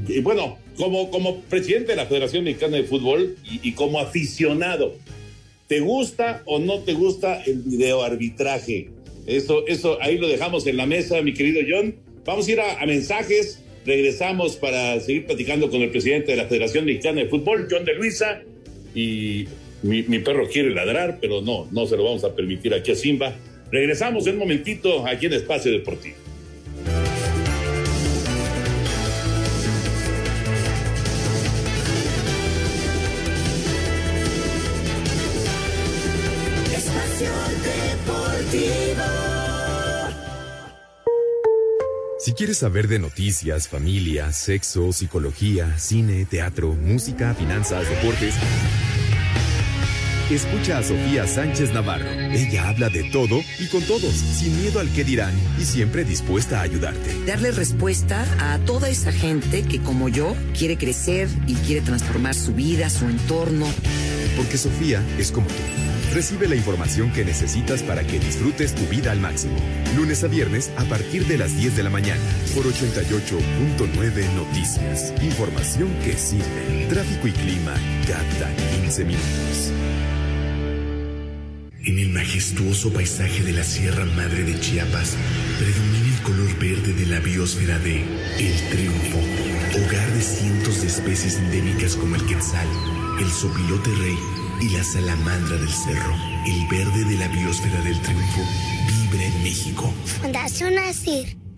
y bueno, como, como presidente de la Federación Mexicana de Fútbol y, y, como aficionado, ¿te gusta o no te gusta el video arbitraje? Eso, eso ahí lo dejamos en la mesa, mi querido John. Vamos a ir a, mensajes. Regresamos para seguir platicando con el presidente de la Federación Mexicana de Fútbol, John de Luisa. Y mi, mi, perro quiere ladrar, pero no, no se lo vamos a permitir aquí a Simba. Regresamos en un momentito aquí en Espacio Deportivo. Si quieres saber de noticias, familia, sexo, psicología, cine, teatro, música, finanzas, deportes, escucha a Sofía Sánchez Navarro. Ella habla de todo y con todos, sin miedo al que dirán y siempre dispuesta a ayudarte. Darle respuesta a toda esa gente que como yo quiere crecer y quiere transformar su vida, su entorno. Porque Sofía es como tú Recibe la información que necesitas para que disfrutes tu vida al máximo. Lunes a viernes a partir de las 10 de la mañana por 88.9 Noticias. Información que sirve. Tráfico y clima cada 15 minutos. En el majestuoso paisaje de la Sierra Madre de Chiapas predomina el color verde de la biosfera de El Triunfo, hogar de cientos de especies endémicas como el quetzal, el sopilote rey y la salamandra del cerro. El verde de la biosfera del triunfo vibra en México. Fundación Asir.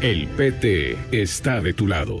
El PT está de tu lado.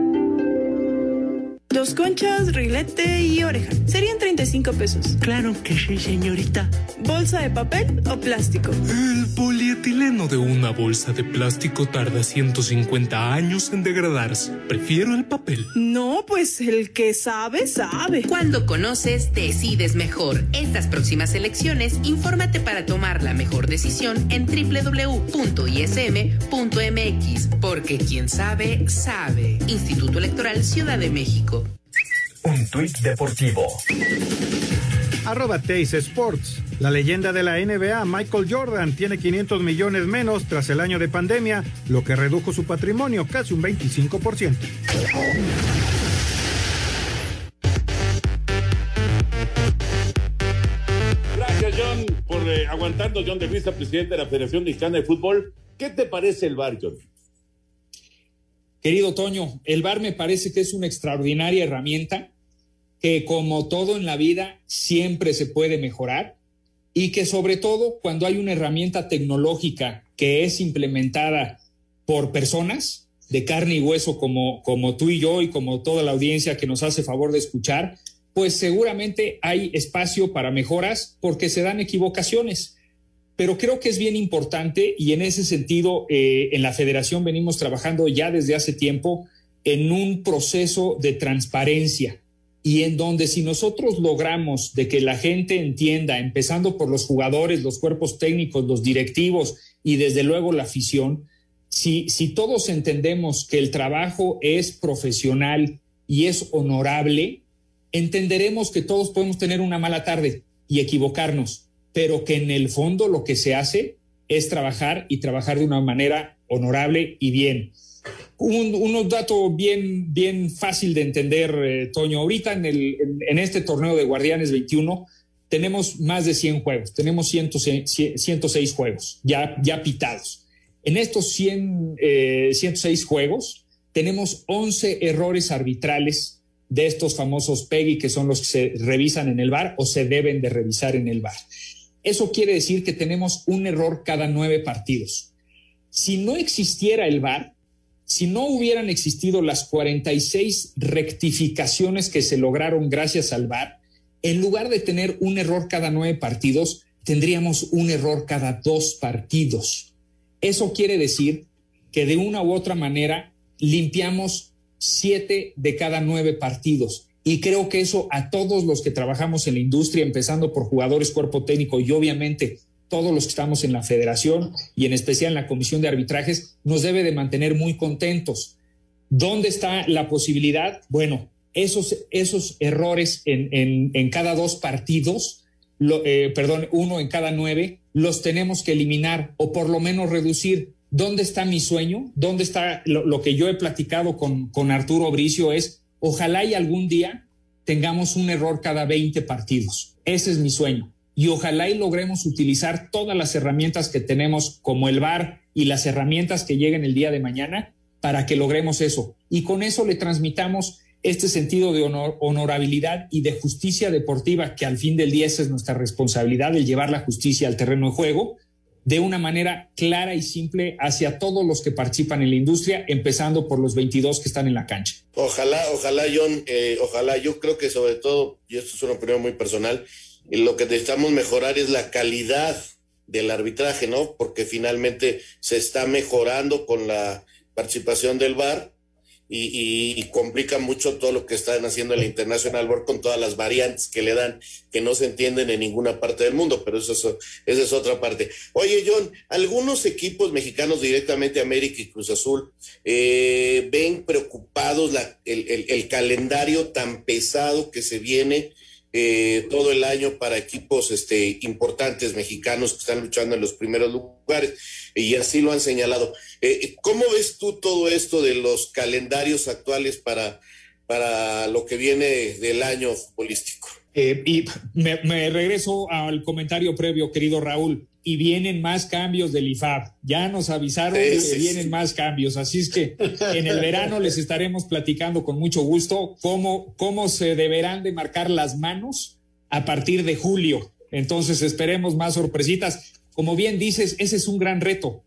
Dos conchas, rilete y oreja. Serían 35 pesos. Claro que sí, señorita. ¿Bolsa de papel o plástico? El polietileno de una bolsa de plástico tarda 150 años en degradarse. Prefiero el papel. No, pues el que sabe, sabe. Cuando conoces, decides mejor. Estas próximas elecciones, infórmate para tomar la mejor decisión en www.ism.mx. Porque quien sabe, sabe. Instituto Electoral Ciudad de México. Un tuit deportivo. Arroba Teis Sports. La leyenda de la NBA, Michael Jordan, tiene 500 millones menos tras el año de pandemia, lo que redujo su patrimonio casi un 25%. Gracias, John, por eh, aguantando. John de Vista, presidente de la Federación Mexicana de Fútbol. ¿Qué te parece el bar, John? Querido Toño, el bar me parece que es una extraordinaria herramienta que como todo en la vida siempre se puede mejorar y que sobre todo cuando hay una herramienta tecnológica que es implementada por personas de carne y hueso como, como tú y yo y como toda la audiencia que nos hace favor de escuchar, pues seguramente hay espacio para mejoras porque se dan equivocaciones. Pero creo que es bien importante y en ese sentido eh, en la federación venimos trabajando ya desde hace tiempo en un proceso de transparencia y en donde si nosotros logramos de que la gente entienda, empezando por los jugadores, los cuerpos técnicos, los directivos y desde luego la afición, si, si todos entendemos que el trabajo es profesional y es honorable, entenderemos que todos podemos tener una mala tarde y equivocarnos, pero que en el fondo lo que se hace es trabajar y trabajar de una manera honorable y bien. Un, unos datos bien, bien fácil de entender, eh, Toño. Ahorita en, el, en, este torneo de Guardianes 21 tenemos más de 100 juegos, tenemos 106, 106 juegos ya, ya pitados. En estos 100, eh, 106 juegos tenemos 11 errores arbitrales de estos famosos PEGI, que son los que se revisan en el bar o se deben de revisar en el bar. Eso quiere decir que tenemos un error cada nueve partidos. Si no existiera el bar, si no hubieran existido las 46 rectificaciones que se lograron gracias al VAR, en lugar de tener un error cada nueve partidos, tendríamos un error cada dos partidos. Eso quiere decir que de una u otra manera limpiamos siete de cada nueve partidos. Y creo que eso a todos los que trabajamos en la industria, empezando por jugadores, cuerpo técnico y obviamente todos los que estamos en la federación y en especial en la comisión de arbitrajes, nos debe de mantener muy contentos. ¿Dónde está la posibilidad? Bueno, esos, esos errores en, en, cada dos partidos, eh, perdón, uno en cada nueve, los tenemos que eliminar o por lo menos reducir. ¿Dónde está mi sueño? ¿Dónde está lo, lo que yo he platicado con, con Arturo Bricio? Es, ojalá y algún día tengamos un error cada 20 partidos. Ese es mi sueño y ojalá y logremos utilizar todas las herramientas que tenemos como el VAR y las herramientas que lleguen el día de mañana para que logremos eso. Y con eso le transmitamos este sentido de honor, honorabilidad y de justicia deportiva, que al fin del día es nuestra responsabilidad, de llevar la justicia al terreno de juego, de una manera clara y simple hacia todos los que participan en la industria, empezando por los 22 que están en la cancha. Ojalá, ojalá, John, eh, ojalá, yo creo que sobre todo, y esto es una opinión muy personal, lo que necesitamos mejorar es la calidad del arbitraje, ¿no? Porque finalmente se está mejorando con la participación del VAR y, complica mucho todo lo que están haciendo en la International Board con todas las variantes que le dan, que no se entienden en ninguna parte del mundo, pero eso es, esa es otra parte. Oye, John, algunos equipos mexicanos directamente América y Cruz Azul eh, ven preocupados el calendario tan pesado que se viene eh, todo el año para equipos este, importantes mexicanos que están luchando en los primeros lugares y así lo han señalado. Eh, ¿Cómo ves tú todo esto de los calendarios actuales para, para lo que viene del año futbolístico? Eh, y me, me, regreso al comentario previo, querido Raúl, y vienen más cambios del IFAB. Ya nos avisaron sí, que sí, vienen sí. más cambios, así es que en el verano les estaremos platicando con mucho gusto cómo, cómo se deberán de marcar las manos a partir de julio. Entonces esperemos más sorpresitas. Como bien dices, ese es un gran reto.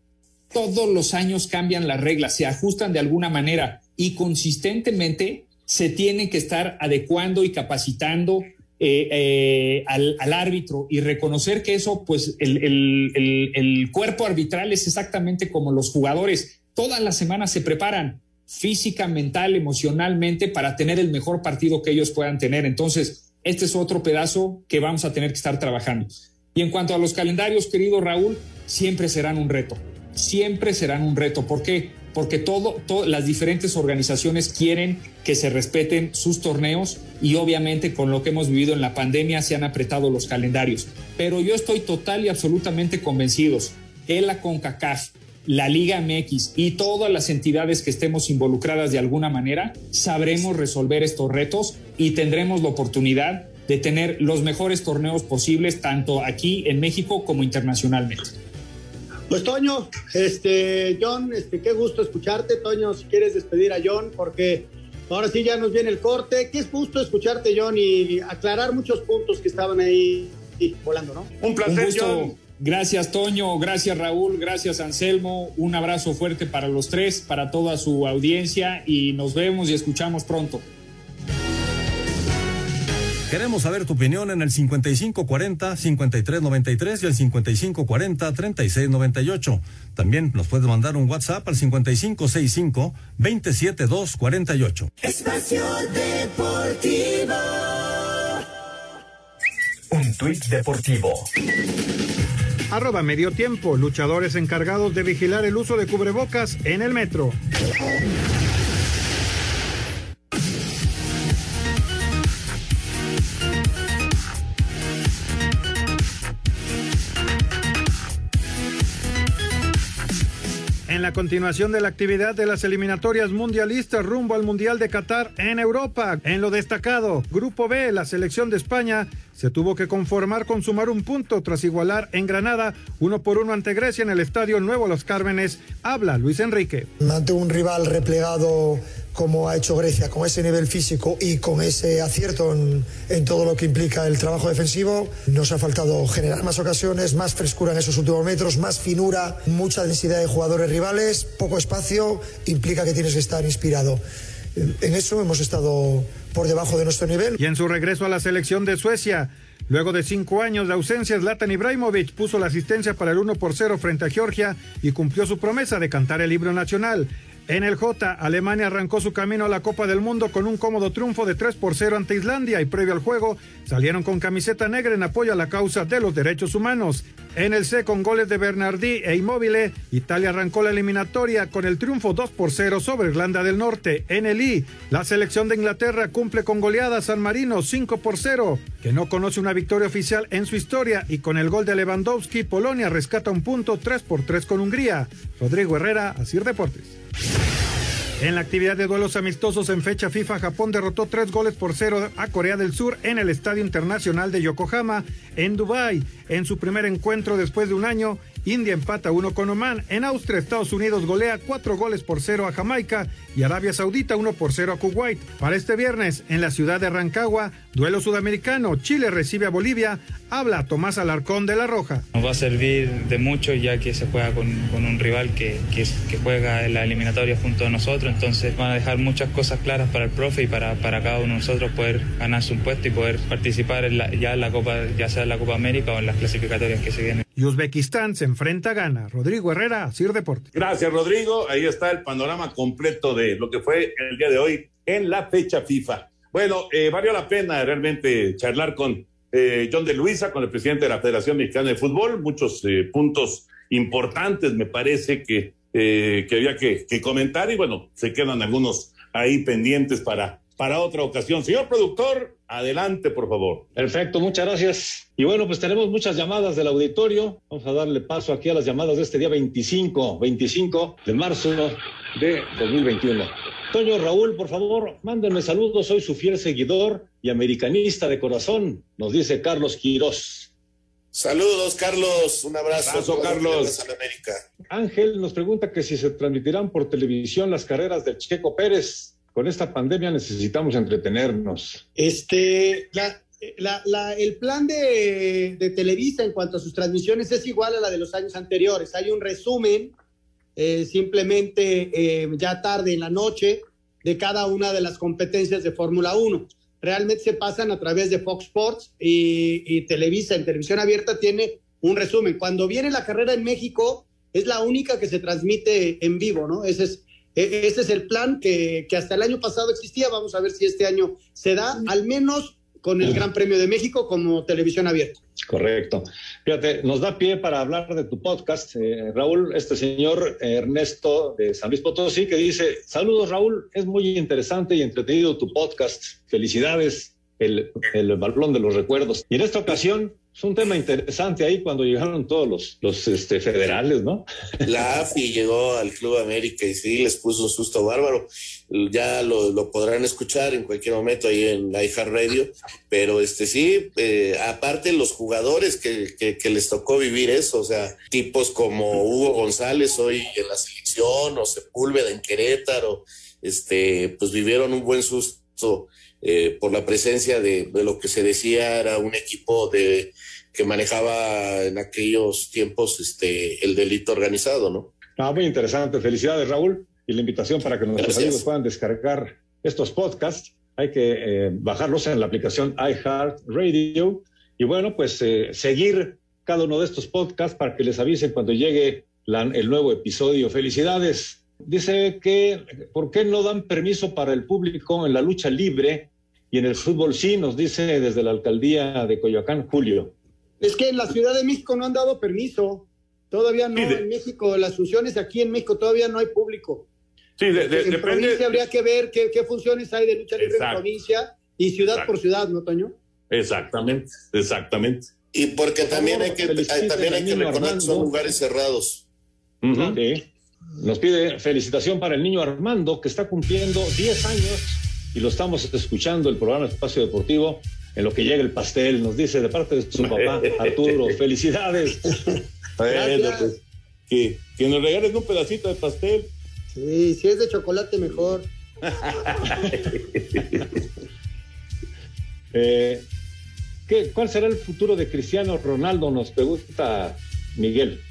Todos los años cambian las reglas, se ajustan de alguna manera y consistentemente se tienen que estar adecuando y capacitando eh, eh, al, al, árbitro y reconocer que eso, pues el, el, el, el, cuerpo arbitral es exactamente como los jugadores. Todas las semanas se preparan física, mental, emocionalmente para tener el mejor partido que ellos puedan tener. Entonces, este es otro pedazo que vamos a tener que estar trabajando. Y en cuanto a los calendarios, querido Raúl, siempre serán un reto. Siempre serán un reto. ¿Por qué? Porque todo, las diferentes organizaciones quieren que se respeten sus torneos y obviamente con lo que hemos vivido en la pandemia se han apretado los calendarios. Pero yo estoy total y absolutamente convencidos que la CONCACAF, la Liga MX y todas las entidades que estemos involucradas de alguna manera, sabremos resolver estos retos y tendremos la oportunidad de tener los mejores torneos posibles tanto aquí en México como internacionalmente. Pues Toño, este, John, este, qué gusto escucharte, Toño, si quieres despedir a John, porque ahora sí ya nos viene el corte. Qué es gusto escucharte, John, y aclarar muchos puntos que estaban ahí volando, ¿no? Un placer, John. Gracias, Toño. Gracias, Raúl. Gracias, Anselmo. Un abrazo fuerte para los tres, para toda su audiencia y nos vemos y escuchamos pronto. Queremos saber tu opinión en el 5540-5393 y el 5540-3698. También nos puedes mandar un WhatsApp al 5565-27248. Espacio Deportivo. Un tuit deportivo. Arroba medio tiempo. Luchadores encargados de vigilar el uso de cubrebocas en el metro. La continuación de la actividad de las eliminatorias mundialistas rumbo al Mundial de Qatar en Europa, en lo destacado, Grupo B, la selección de España se tuvo que conformar con sumar un punto tras igualar en Granada uno por uno ante Grecia en el Estadio Nuevo Los Cármenes. Habla Luis Enrique. Ante un rival replegado como ha hecho Grecia, con ese nivel físico y con ese acierto en, en, todo lo que implica el trabajo defensivo, nos ha faltado generar más ocasiones, más frescura en esos últimos metros, más finura, mucha densidad de jugadores rivales, poco espacio, implica que tienes que estar inspirado. En eso hemos estado por debajo de nuestro nivel. Y en su regreso a la selección de Suecia, Luego de cinco años de ausencia, Zlatan Ibrahimovic puso la asistencia para el 1 por 0 frente a Georgia y cumplió su promesa de cantar el libro nacional. En el J, Alemania arrancó su camino a la Copa del Mundo con un cómodo triunfo de 3 por 0 ante Islandia y previo al juego salieron con camiseta negra en apoyo a la causa de los derechos humanos. En el C, con goles de Bernardí e Immobile, Italia arrancó la eliminatoria con el triunfo 2 por 0 sobre Irlanda del Norte. En el I, la selección de Inglaterra cumple con goleada San Marino 5 por 0, que no conoce una victoria oficial en su historia y con el gol de Lewandowski, Polonia rescata un punto 3 por 3 con Hungría. Rodrigo Herrera, Asir Deportes. En la actividad de duelos amistosos en fecha FIFA, Japón derrotó tres goles por cero a Corea del Sur en el Estadio Internacional de Yokohama, en Dubái, en su primer encuentro después de un año India empata uno con Oman. En Austria, Estados Unidos golea cuatro goles por cero a Jamaica y Arabia Saudita uno por cero a Kuwait. Para este viernes, en la ciudad de Rancagua, duelo sudamericano, Chile recibe a Bolivia, habla Tomás Alarcón de la Roja. Nos va a servir de mucho ya que se juega con, un rival que, juega en la eliminatoria junto a nosotros, entonces van a dejar muchas cosas claras para el profe y para, cada uno de nosotros poder ganarse un puesto y poder participar ya en la Copa, ya sea en la Copa América o en las clasificatorias que se vienen. Y Uzbekistán se enfrenta a Ghana. Rodrigo Herrera, Sir Deportes. Gracias, Rodrigo. Ahí está el panorama completo de lo que fue el día de hoy en la fecha FIFA. Bueno, eh, valió la pena realmente charlar con eh, John de Luisa, con el presidente de la Federación Mexicana de Fútbol. Muchos eh, puntos importantes me parece que, que había que, que comentar y bueno, se quedan algunos ahí pendientes para para otra ocasión. Señor productor, adelante, por favor. Perfecto, muchas gracias. Y bueno, pues tenemos muchas llamadas del auditorio. Vamos a darle paso aquí a las llamadas de este día 25, 25 de marzo de 2021. Toño Raúl, por favor, mándenme saludos. Soy su fiel seguidor y americanista de corazón, nos dice Carlos Quirós. Saludos, Carlos. Un abrazo. abrazo Carlos. América. Ángel nos pregunta que si se transmitirán por televisión las carreras de Checo Pérez con esta pandemia necesitamos entretenernos. Este, el plan de, Televisa en cuanto a sus transmisiones es igual a la de los años anteriores. Hay un resumen, eh, simplemente eh, ya tarde en la noche, de cada una de las competencias de Fórmula 1. Realmente se pasan a través de Fox Sports y, y Televisa en televisión abierta tiene un resumen. Cuando viene la carrera en México, es la única que se transmite en vivo, ¿no? Ese es, ese es el plan que, que hasta el año pasado existía. Vamos a ver si este año se da, al menos con el Gran Premio de México como televisión abierta. Correcto. Fíjate, nos da pie para hablar de tu podcast, eh, Raúl, este señor Ernesto de San Luis Potosí, que dice, saludos Raúl, es muy interesante y entretenido tu podcast. Felicidades, el, el balón de los recuerdos. Y en esta ocasión es un tema interesante ahí cuando llegaron todos los, los este, federales, ¿no? (laughs) La AFI llegó al Club América y sí, les puso un susto bárbaro. Ya lo, lo podrán escuchar en cualquier momento ahí en la Radio, pero este sí, eh, aparte los jugadores que, que, que, les tocó vivir eso, o sea, tipos como Hugo González hoy en la selección o Sepúlveda en Querétaro, este, pues vivieron un buen susto eh, por la presencia de, de, lo que se decía era un equipo de que manejaba en aquellos tiempos este el delito organizado, ¿no? Ah, muy interesante. Felicidades, Raúl. Y la invitación para que nuestros amigos puedan descargar estos podcasts. Hay que eh, bajarlos en la aplicación iHeartRadio. Y bueno, pues eh, seguir cada uno de estos podcasts para que les avisen cuando llegue la, el nuevo episodio. Felicidades. Dice que, ¿por qué no dan permiso para el público en la lucha libre y en el fútbol sí? Nos dice desde la alcaldía de Coyoacán, Julio. Es que en la Ciudad de México no han dado permiso. Todavía no, sí, de... en México, las funciones aquí en México todavía no hay público. Sí, de, de, en depende. provincia habría que ver qué, qué, funciones hay de lucha libre Exacto. en provincia y ciudad Exacto. por ciudad, ¿no, Toño? Exactamente, exactamente. Y porque también hay que, hay, también hay que recordar que son lugares cerrados. Uh -huh. sí. Nos pide felicitación para el niño Armando, que está cumpliendo 10 años y lo estamos escuchando el programa Espacio Deportivo en lo que llega el pastel. Nos dice de parte de su papá, (laughs) Arturo, felicidades. (laughs) Bueno, pues, que, que nos regales un pedacito de pastel. Sí, si es de chocolate, mejor. (laughs) eh, ¿qué, ¿Cuál será el futuro de Cristiano Ronaldo? Nos pregunta Miguel.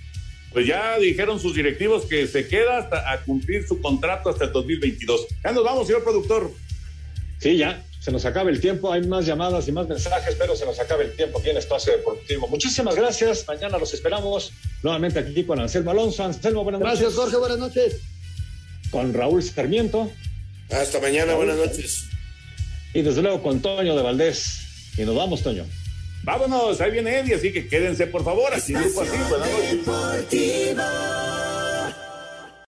Pues ya dijeron sus directivos que se queda hasta a cumplir su contrato hasta el 2022. Ya nos vamos, señor productor. Sí, ya, se nos acaba el tiempo, hay más llamadas y más mensajes, pero se nos acaba el tiempo aquí en Espacio Deportivo. Muchísimas gracias, mañana los esperamos nuevamente aquí con Anselmo Alonso. Anselmo, buenas gracias, noches. Gracias, Jorge, buenas noches. Con Raúl Sarmiento. Hasta mañana, Raúl. buenas noches. Y desde luego con Toño de Valdés. Y nos vamos, Toño. Vámonos, ahí viene Eddie, así que quédense por favor, así grupo así, buenas noches.